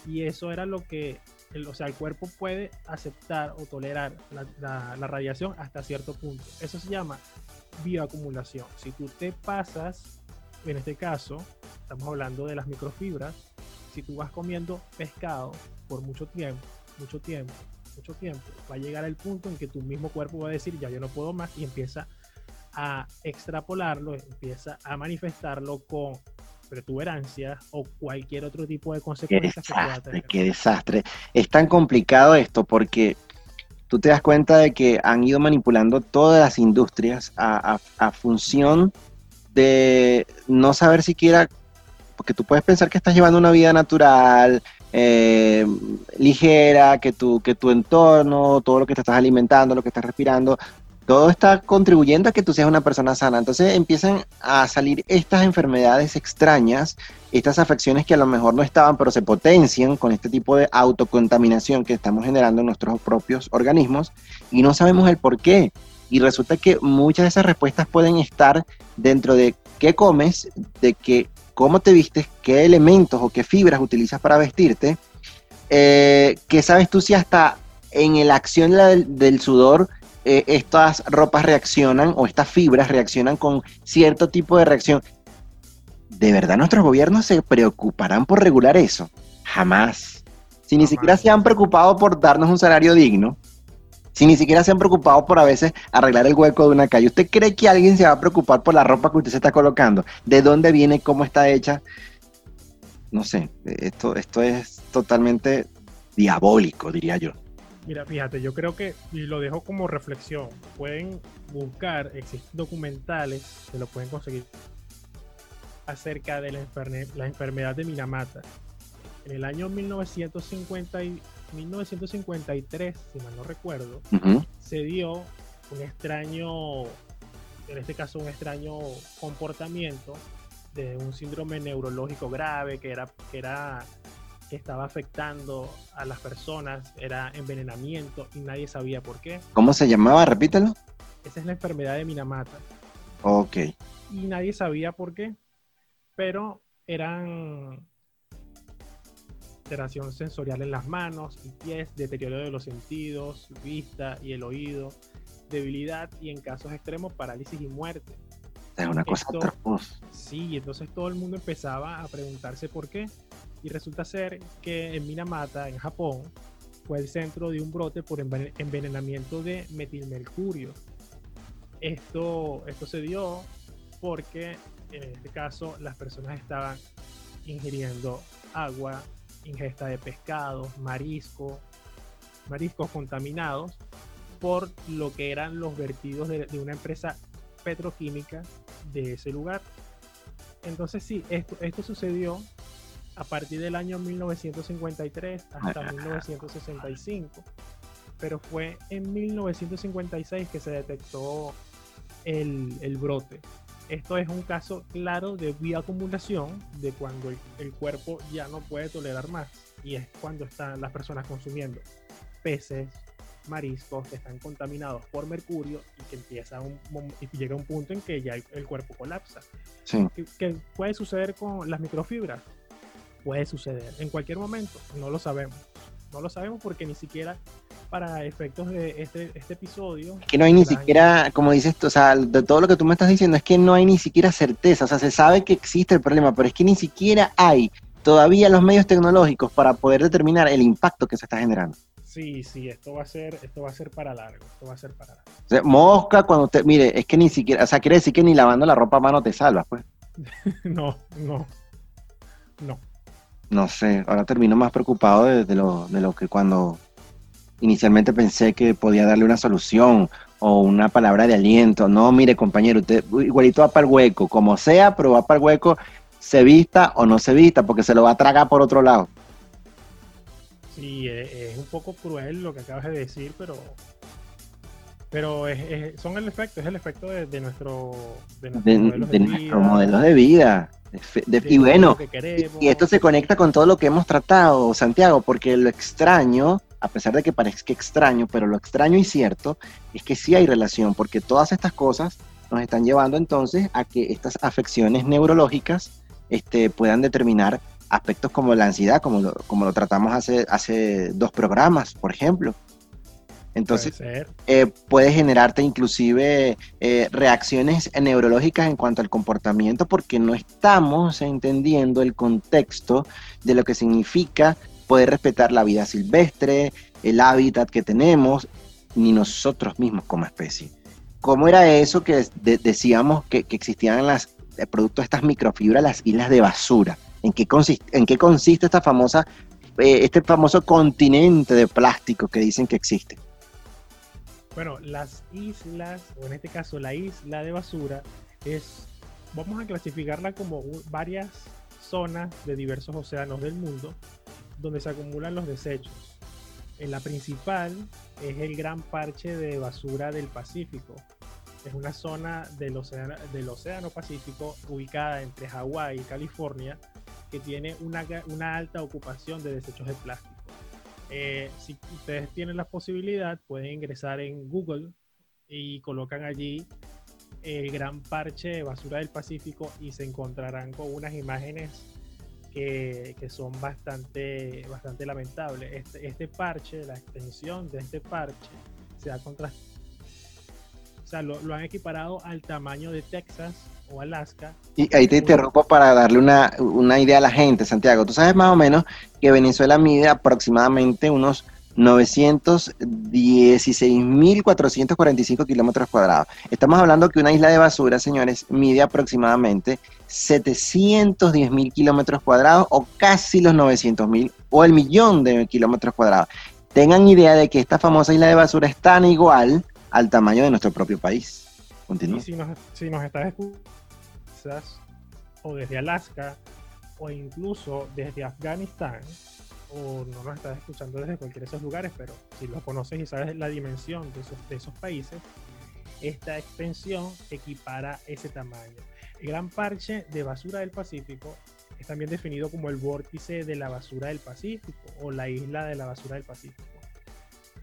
y eso era lo que, o sea, el cuerpo puede aceptar o tolerar la, la- la radiación hasta cierto punto. Eso se llama bioacumulación. Si tú te pasas, en este caso, estamos hablando de las microfibras, si tú vas comiendo pescado por mucho tiempo, mucho tiempo, mucho tiempo, va a llegar el punto en que tu mismo cuerpo va a decir, ya yo no puedo más, y empieza a extrapolarlo, empieza a manifestarlo con protuberancias o cualquier otro tipo de Qué consecuencias que pueda desastre, tener. qué desastre. Es tan complicado esto porque tú te das cuenta de que han ido manipulando todas las industrias a, a- a función de no saber siquiera, porque tú puedes pensar que estás llevando una vida natural, eh, ligera, que tu, que tu entorno, todo lo que te estás alimentando, lo que estás respirando, todo está contribuyendo a que tú seas una persona sana. Entonces empiezan a salir estas enfermedades extrañas estas afecciones que a lo mejor no estaban, pero se potencian con este tipo de autocontaminación que estamos generando en nuestros propios organismos y no sabemos el por qué. Y resulta que muchas de esas respuestas pueden estar dentro de qué comes, de que, cómo te vistes, qué elementos o qué fibras utilizas para vestirte, eh, que sabes tú si hasta en la acción del sudor eh, estas ropas reaccionan o estas fibras reaccionan con cierto tipo de reacción. ¿De verdad nuestros gobiernos se preocuparán por regular eso? Jamás. Si ni Jamás. siquiera se han preocupado por darnos un salario digno, si ni siquiera se han preocupado por a veces arreglar el hueco de una calle, ¿usted cree que alguien se va a preocupar por la ropa que usted se está colocando? ¿De dónde viene? ¿Cómo está hecha? No sé, esto, esto es totalmente diabólico, diría yo. Mira, fíjate, yo creo que, y lo dejo como reflexión, pueden buscar, existen documentales que lo pueden conseguir acerca de la, enfermedad de Minamata. En el año 1950 y- 1953, si mal no recuerdo, se dio un extraño, en este caso un extraño comportamiento de un síndrome neurológico grave que era, que era que estaba afectando a las personas, era envenenamiento y nadie sabía por qué. ¿Cómo se llamaba? Repítelo. Esa es la enfermedad de Minamata Ok. y nadie sabía por qué, pero eran alteración sensorial en las manos y pies, deterioro de los sentidos, vista y el oído, debilidad y en casos extremos parálisis y muerte. Es una cosa Esto-. Sí, entonces todo el mundo empezaba a preguntarse por qué. Y resulta ser que en Minamata, en Japón, fue el centro de un brote por enven- envenenamiento de metilmercurio. Esto, esto se dio porque en este caso las personas estaban ingiriendo agua, ingesta de pescados, marisco, mariscos contaminados por lo que eran los vertidos de, de una empresa petroquímica de ese lugar. Entonces sí, esto, esto sucedió a partir del año 1953 hasta 1965, pero fue en 1956 que se detectó el, el brote. Esto es un caso claro de bioacumulación de cuando el, el cuerpo ya no puede tolerar más y es cuando están las personas consumiendo peces, mariscos que están contaminados por mercurio y que empieza un, y llega un punto en que ya el, el cuerpo colapsa. Sí. ¿Qué, qué puede suceder con las microfibras? Puede suceder en cualquier momento, no lo sabemos. No lo sabemos porque ni siquiera para efectos de este, este episodio. que no hay ni siquiera, como dices, o sea, de todo lo que tú me estás diciendo, es que no hay ni siquiera certeza, o sea, se sabe que existe el problema, pero es que ni siquiera hay todavía los medios tecnológicos para poder determinar el impacto que se está generando. Sí, sí, esto va a ser, esto va a ser para largo. Esto va a ser para largo. O sea, mosca, cuando usted, mire, es que ni siquiera, o sea, quiere decir que ni lavando la ropa a mano te salvas, pues. no, no, no. No sé, ahora termino más preocupado de, lo, de lo que cuando inicialmente pensé que podía darle una solución o una palabra de aliento. No, mire, compañero, usted igualito va para el hueco, como sea, pero va para el hueco, se vista o no se vista, porque se lo va a tragar por otro lado. Sí, es, es un poco cruel lo que acabas de decir, pero pero es, es- son el efecto, es el efecto de, de nuestro de, nuestros De, modelos de nuestro vida, modelo de vida. Y bueno, que. Y esto se conecta con todo lo que hemos tratado, Santiago, porque lo extraño, a pesar de que parezca extraño, pero lo extraño y cierto es que sí hay relación, porque todas estas cosas nos están llevando entonces a que estas afecciones neurológicas este, puedan determinar aspectos como la ansiedad, como lo, como lo tratamos hace, hace dos programas, por ejemplo. Entonces, Puede eh, puede generarte inclusive eh, reacciones neurológicas en cuanto al comportamiento porque no estamos entendiendo el contexto de lo que significa poder respetar la vida silvestre, el hábitat que tenemos, ni nosotros mismos como especie. ¿Cómo era eso que de- decíamos que, que existían las eh, productos de estas microfibras, las islas de basura? ¿En qué consiste, en qué consiste esta famosa, eh, este famoso continente de plástico que dicen que existe? Bueno, las islas, o en este caso la isla de basura, es, vamos a clasificarla como varias zonas de diversos océanos del mundo donde se acumulan los desechos. En la principal es el gran parche de basura del Pacífico. Es una zona del océano, del océano Pacífico ubicada entre Hawái y California que tiene una, una alta ocupación de desechos de plástico. Eh, si ustedes tienen la posibilidad, pueden ingresar en Google y colocan allí el gran parche de basura del Pacífico y se encontrarán con unas imágenes que, que son bastante, bastante lamentables. Este, este parche, la extensión de este parche, se ha contrastado. Lo han equiparado al tamaño de Texas o Alaska. Y ahí te interrumpo para darle una, una idea a la gente, Santiago. Tú sabes más o menos que Venezuela mide aproximadamente unos 916.445 kilómetros cuadrados. Estamos hablando que una isla de basura, señores, mide aproximadamente 710.000 kilómetros cuadrados o casi los 900.000 o el millón de kilómetros cuadrados. Tengan idea de que esta famosa isla de basura es tan igual al tamaño de nuestro propio país. Continúa. Y si nos, estás escuchando, o desde Alaska, o incluso desde Afganistán, o no nos estás escuchando desde cualquiera de esos lugares, pero si los conoces y sabes la dimensión de esos, de esos países, esta extensión equipara ese tamaño. El gran parche de basura del Pacífico es también definido como el vórtice de la basura del Pacífico o la isla de la basura del Pacífico,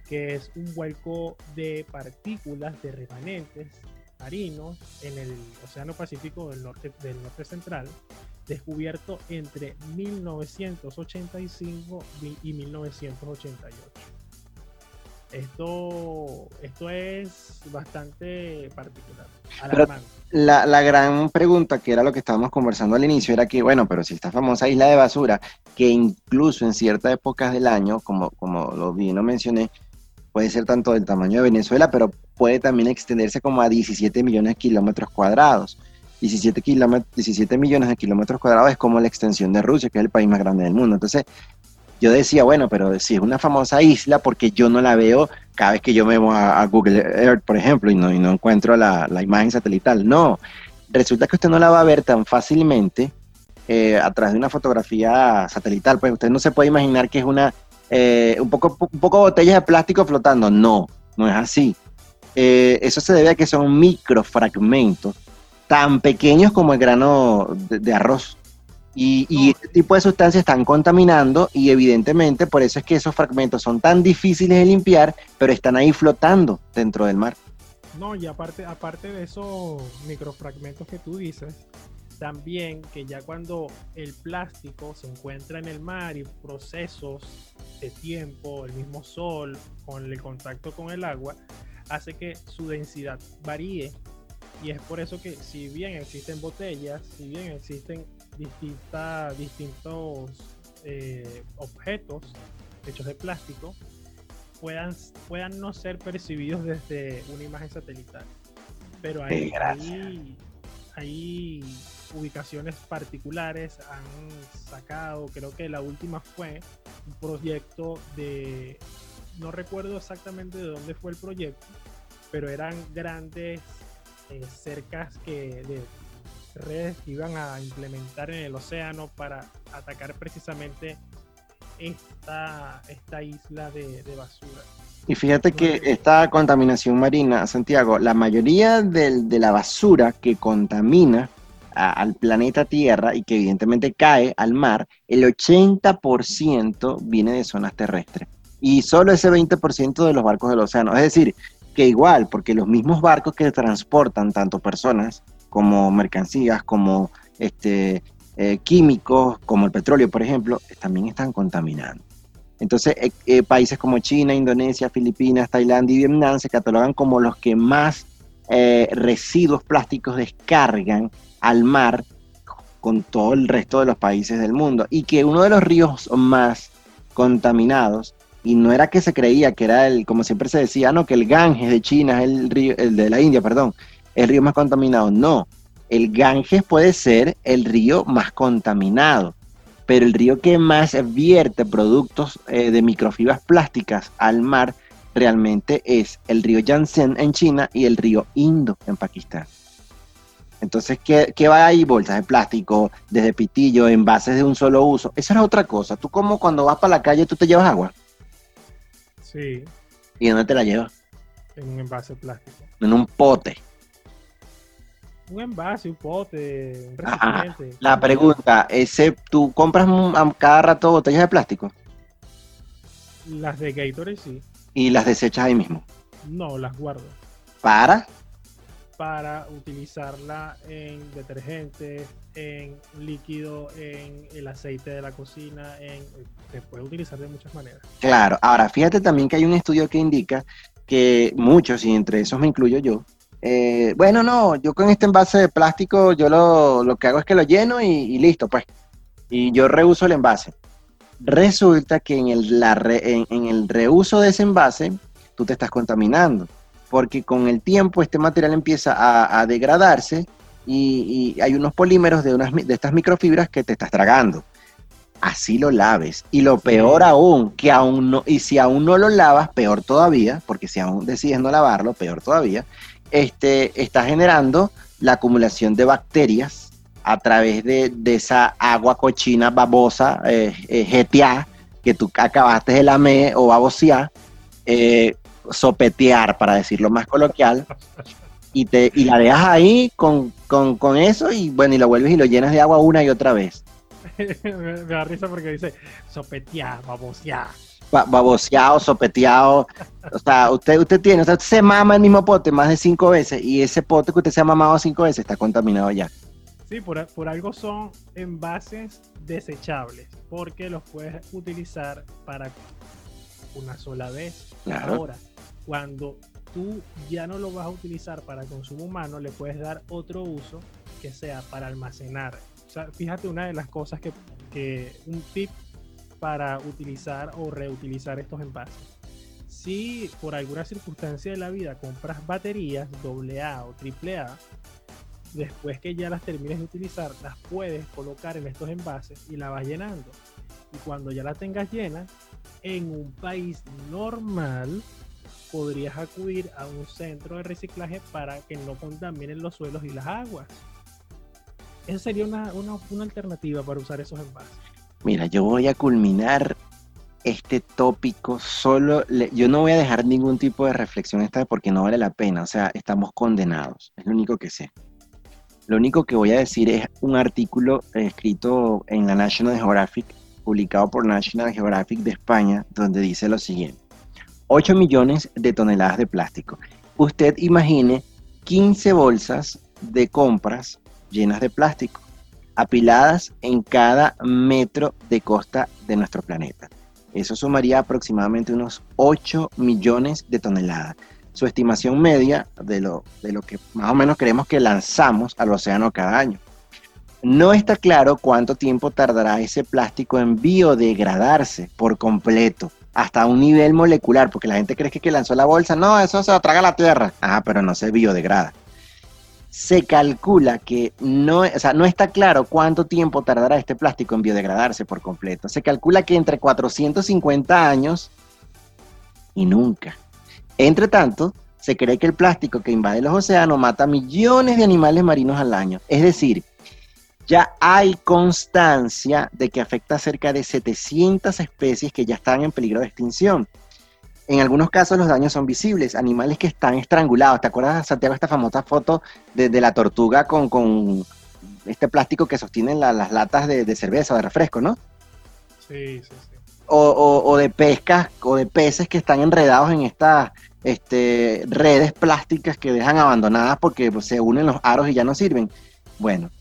que es un vuelco de partículas de remanentes marinos en el Océano Pacífico del norte, del norte central, descubierto entre 1985 y 1988. Esto, esto es bastante particular. La, la gran pregunta, que era lo que estábamos conversando al inicio, era que, bueno, pero si esta famosa isla de basura, que incluso en ciertas épocas del año, como, como lo bien mencioné, puede ser tanto del tamaño de Venezuela, pero puede también extenderse como a 17 millones de kilómetros cuadrados. 17, kilómet- 17 millones de kilómetros cuadrados es como la extensión de Rusia, que es el país más grande del mundo. Entonces, yo decía, bueno, pero si es una famosa isla, porque yo no la veo cada vez que yo me voy a, a Google Earth, por ejemplo, y no, y no encuentro la, la imagen satelital? No, resulta que usted no la va a ver tan fácilmente eh, a través de una fotografía satelital. Pues usted no se puede imaginar que es una, eh, un, poco, un poco botellas de plástico flotando. No, no es así. Eh, eso se debe a que son microfragmentos tan pequeños como el grano de, de arroz. Y, y No. este tipo de sustancias están contaminando y evidentemente por eso es que esos fragmentos son tan difíciles de limpiar, pero están ahí flotando dentro del mar. No, y aparte, aparte de esos microfragmentos que tú dices, también que ya cuando el plástico se encuentra en el mar y procesos de tiempo, el mismo sol, con el contacto con el agua, hace que su densidad varíe. Y es por eso que si bien existen botellas, si bien existen distinta, distintos eh, objetos hechos de plástico, puedan, puedan no ser percibidos desde una imagen satelital. Pero hay, hay ubicaciones particulares, han sacado, creo que la última fue un proyecto de, no recuerdo exactamente de dónde fue el proyecto, pero eran grandes eh, cercas que de redes que iban a implementar en el océano para atacar precisamente esta, esta isla de, de basura. Y fíjate que esta contaminación marina, Santiago, la mayoría del- de la basura que contamina al planeta Tierra y que evidentemente cae al mar, el 80% viene de zonas terrestres. Y solo ese 20% de los barcos del océano. Es decir, que igual, porque los mismos barcos que transportan tanto personas como mercancías, como este, eh, químicos, como el petróleo, por ejemplo, también están contaminando. Entonces, eh, eh, países como China, Indonesia, Filipinas, Tailandia y Vietnam se catalogan como los que más residuos plásticos descargan al mar con todo el resto de los países del mundo. Y que uno de los ríos más contaminados, y no era que se creía que era el, como siempre se decía, no, que el Ganges de China es el río, el de la India, perdón, el río más contaminado. No, el Ganges puede ser el río más contaminado, pero el río que más vierte productos eh, de microfibras plásticas al mar realmente es el río Yangtze en China y el río Indo en Pakistán. Entonces, ¿qué, ¿qué, va ahí? Bolsas de plástico, desde pitillo, envases de un solo uso. Esa es otra cosa. Tú como cuando vas para la calle, tú te llevas agua. Sí. ¿Y dónde te la llevas? En un envase plástico. En un pote. Un envase, un pote, un recipiente. La pregunta, ese, ¿tú compras cada rato botellas de plástico? Las de Gatorade sí. ¿Y las desechas ahí mismo? No, las guardo. ¿Para? Para utilizarla en detergentes, en líquido, en el aceite de la cocina, en, se puede utilizar de muchas maneras. Claro, ahora fíjate también que hay un estudio que indica que muchos, y entre esos me incluyo yo, eh, bueno, no, yo con este envase de plástico, yo lo, que hago es que lo lleno y, listo, pues. Y yo reuso el envase. Resulta que en el, la en, el reuso de ese envase, tú te estás contaminando, porque con el tiempo este material empieza a, degradarse y, hay unos polímeros de, unas, de estas microfibras que te estás tragando. Así lo laves. Y lo peor aún, que aún no, y si aún no lo lavas, peor todavía, porque si aún decides no lavarlo, peor todavía, este, está generando la acumulación de bacterias a través de, esa agua cochina babosa, eh, eh GTA, que tú acabaste de lamer o babosear, eh, sopetear, para decirlo más coloquial, y, te, y la dejas ahí con, con, eso y bueno, y lo vuelves y lo llenas de agua una y otra vez. me, da risa porque dice sopetear, babosear baboseado, sopeteado. O sea, usted, usted tiene, o sea, usted se mama el mismo pote más de cinco veces y ese pote que usted se ha mamado cinco veces está contaminado ya. Sí, por, algo son envases desechables, porque los puedes utilizar para una sola vez. Ahora, cuando tú ya no lo vas a utilizar para consumo humano, le puedes dar otro uso que sea para almacenar. O sea, fíjate una de las cosas que, que un tip para utilizar o reutilizar estos envases. Si por alguna circunstancia de la vida compras baterías AA o AAA, después que ya las termines de utilizar, las puedes colocar en estos envases y la vas llenando. Y cuando ya la tengas llena, en un país normal, podrías acudir a un centro de reciclaje para que no contaminen los suelos y las aguas. Esa sería una, una, una alternativa para usar esos envases. Mira, yo voy a culminar este tópico solo, yo no voy a dejar ningún tipo de reflexión esta porque no vale la pena, o sea, estamos condenados, es lo único que sé. Lo único que voy a decir es un artículo escrito en la National Geographic, publicado por National Geographic de España, donde dice lo siguiente. 8 millones de toneladas de plástico. Usted imagine 15 bolsas de compras llenas de plástico apiladas en cada metro de costa de nuestro planeta. Eso sumaría aproximadamente unos 8 millones de toneladas. Su estimación media de lo, de lo que más o menos creemos que lanzamos al océano cada año. No está claro cuánto tiempo tardará ese plástico en biodegradarse por completo, hasta un nivel molecular, porque la gente cree que, que lanzó la bolsa, no, eso se lo traga la tierra. Ah, pero no se biodegrada se calcula que no, o sea, no está claro cuánto tiempo tardará este plástico en biodegradarse por completo. Se calcula que entre 450 años y nunca. Entre tanto, se cree que el plástico que invade los océanos mata millones de animales marinos al año. Es decir, ya hay constancia de que afecta a cerca de 700 especies que ya están en peligro de extinción. En algunos casos los daños son visibles, animales que están estrangulados. ¿Te acuerdas, Santiago, esta famosa foto de, la tortuga con, este plástico que sostienen las latas de, cerveza o de refresco, ¿no? Sí, sí, sí. O, de pescas o de peces que están enredados en, esta, este, redes plásticas que dejan abandonadas porque pues, se unen los aros y ya no sirven. Bueno,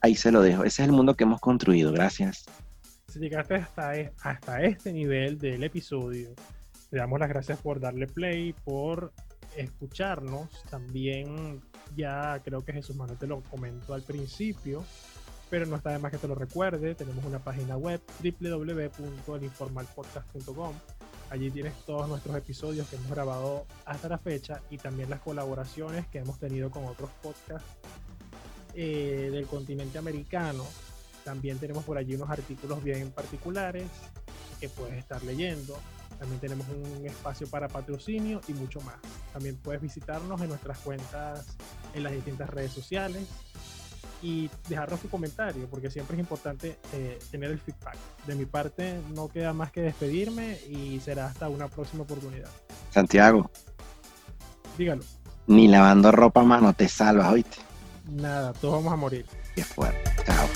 ahí se lo dejo. Ese es el mundo que hemos construido. Gracias. Si llegaste hasta, e- hasta este nivel del episodio, le damos las gracias por darle play, por escucharnos. También ya creo que Jesús Manuel te lo comentó al principio, pero no está de más que te lo recuerde. Tenemos una página web www.elinformalpodcast.com. Allí tienes todos nuestros episodios que hemos grabado hasta la fecha y también las colaboraciones que hemos tenido con otros podcasts eh, del continente americano. También tenemos por allí unos artículos bien particulares que puedes estar leyendo. También tenemos un espacio para patrocinio y mucho más. También puedes visitarnos en nuestras cuentas en las distintas redes sociales y dejarnos tu comentario, porque siempre es importante eh, tener el feedback. De mi parte, no queda más que despedirme y será hasta una próxima oportunidad. Santiago, Dígalo. ni lavando ropa, mano, te salvas, ¿oíste? Nada, todos vamos a morir. Qué fuerte. Chao.